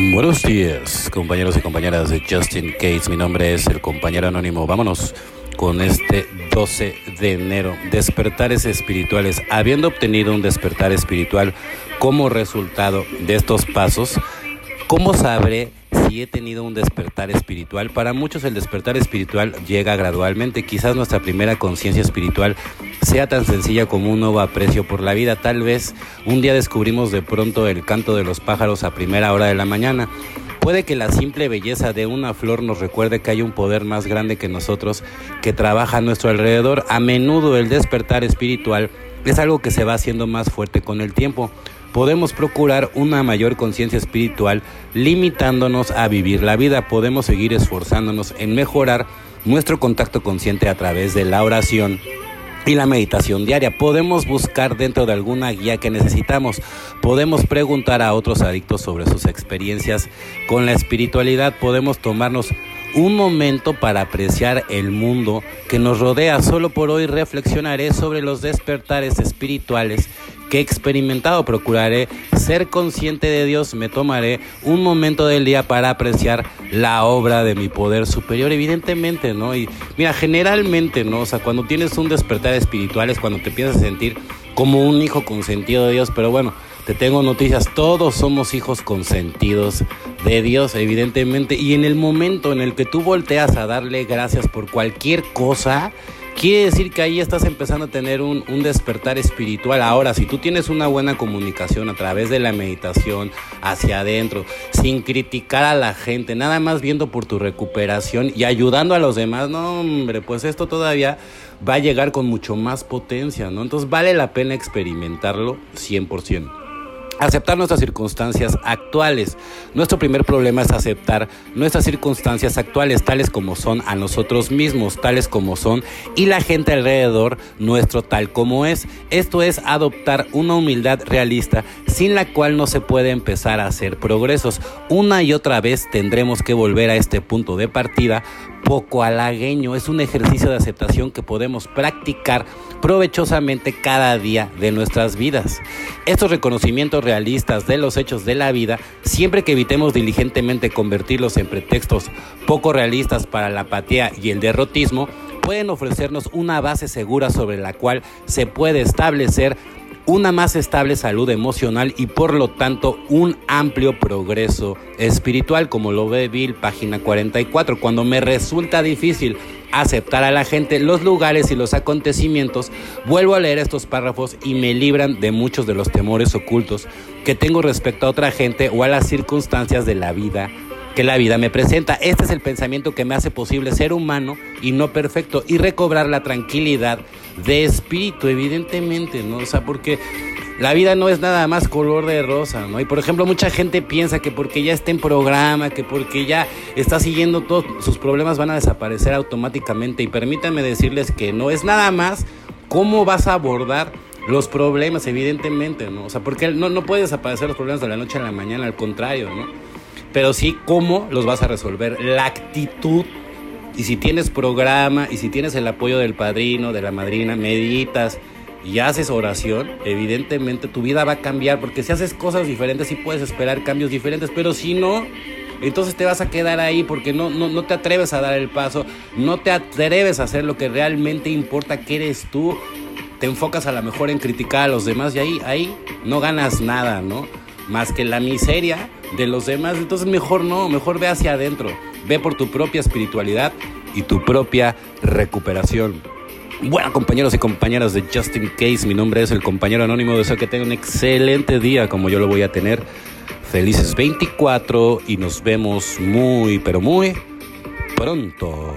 Buenos días, compañeros y compañeras de Justin Case. Mi nombre es el compañero anónimo. Vámonos con este 12 de enero. Despertares espirituales. Habiendo obtenido un despertar espiritual como resultado de estos pasos, ¿cómo sabré si he tenido un despertar espiritual? Para muchos el despertar espiritual llega gradualmente. Quizás nuestra primera conciencia espiritual sea tan sencilla como un nuevo aprecio por la vida. Tal vez un día descubrimos de pronto el canto de los pájaros a primera hora de la mañana. Puede que la simple belleza de una flor nos recuerde que hay un poder más grande que nosotros que trabaja a nuestro alrededor. A menudo el despertar espiritual es algo que se va haciendo más fuerte con el tiempo. Podemos procurar una mayor conciencia espiritual limitándonos a vivir la vida. Podemos seguir esforzándonos en mejorar nuestro contacto consciente a través de la oración y la meditación diaria. Podemos buscar dentro de alguna guía que necesitamos. Podemos preguntar a otros adictos sobre sus experiencias con la espiritualidad. Podemos tomarnos un momento para apreciar el mundo que nos rodea. Solo por hoy reflexionaré sobre los despertares espirituales que he experimentado. Procuraré ser consciente de Dios. Me tomaré un momento del día para apreciar la obra de mi poder superior, evidentemente, ¿no? Y mira, generalmente, ¿no? O sea, cuando tienes un despertar espiritual es cuando te empiezas a sentir como un hijo consentido de Dios, pero bueno, te tengo noticias, todos somos hijos consentidos de Dios, evidentemente, y en el momento en el que tú volteas a darle gracias por cualquier cosa, quiere decir que ahí estás empezando a tener un, un, despertar espiritual. Ahora, si tú tienes una buena comunicación a través de la meditación hacia adentro, sin criticar a la gente, nada más viendo por tu recuperación y ayudando a los demás, no, hombre, pues esto todavía va a llegar con mucho más potencia, ¿no? Entonces vale la pena experimentarlo 100%. Aceptar nuestras circunstancias actuales. Nuestro primer problema es aceptar nuestras circunstancias actuales, tales como son a nosotros mismos, tales como son, y la gente alrededor nuestro tal como es. Esto es adoptar una humildad realista sin la cual no se puede empezar a hacer progresos. Una y otra vez tendremos que volver a este punto de partida poco halagueño. Es un ejercicio de aceptación que podemos practicar provechosamente cada día de nuestras vidas. Estos reconocimientos realistas de los hechos de la vida, siempre que evitemos diligentemente convertirlos en pretextos poco realistas para la apatía y el derrotismo, pueden ofrecernos una base segura sobre la cual se puede establecer una más estable salud emocional y por lo tanto un amplio progreso espiritual, como lo ve Bill, página 44. Cuando me resulta difícil aceptar a la gente, los lugares y los acontecimientos, vuelvo a leer estos párrafos y me libran de muchos de los temores ocultos que tengo respecto a otra gente o a las circunstancias de la vida que la vida me presenta. Este es el pensamiento que me hace posible ser humano y no perfecto y recobrar la tranquilidad de espíritu, evidentemente, ¿no? O sea, porque la vida no es nada más color de rosa, ¿no? Y por ejemplo, mucha gente piensa que porque ya está en programa, que porque ya está siguiendo todos sus problemas van a desaparecer automáticamente. Y permítanme decirles que no es nada más cómo vas a abordar los problemas, evidentemente, ¿no? O sea, porque no, no puedes desaparecer los problemas de la noche a la mañana, al contrario, ¿no? pero sí cómo los vas a resolver, la actitud. Y si tienes programa y si tienes el apoyo del padrino, de la madrina, meditas y haces oración, evidentemente tu vida va a cambiar, porque si haces cosas diferentes sí puedes esperar cambios diferentes, pero si no, entonces te vas a quedar ahí porque no, no, no te atreves a dar el paso, no te atreves a hacer lo que realmente importa que eres tú, te enfocas a lo mejor en criticar a los demás y ahí, ahí no ganas nada, ¿no? Más que la miseria de los demás. Entonces mejor no, mejor ve hacia adentro. Ve por tu propia espiritualidad y tu propia recuperación. Bueno, compañeros y compañeras de Justin Case, mi nombre es el compañero anónimo. Deseo que tengan un excelente día como yo lo voy a tener. Felices 24 y nos vemos muy, pero muy pronto.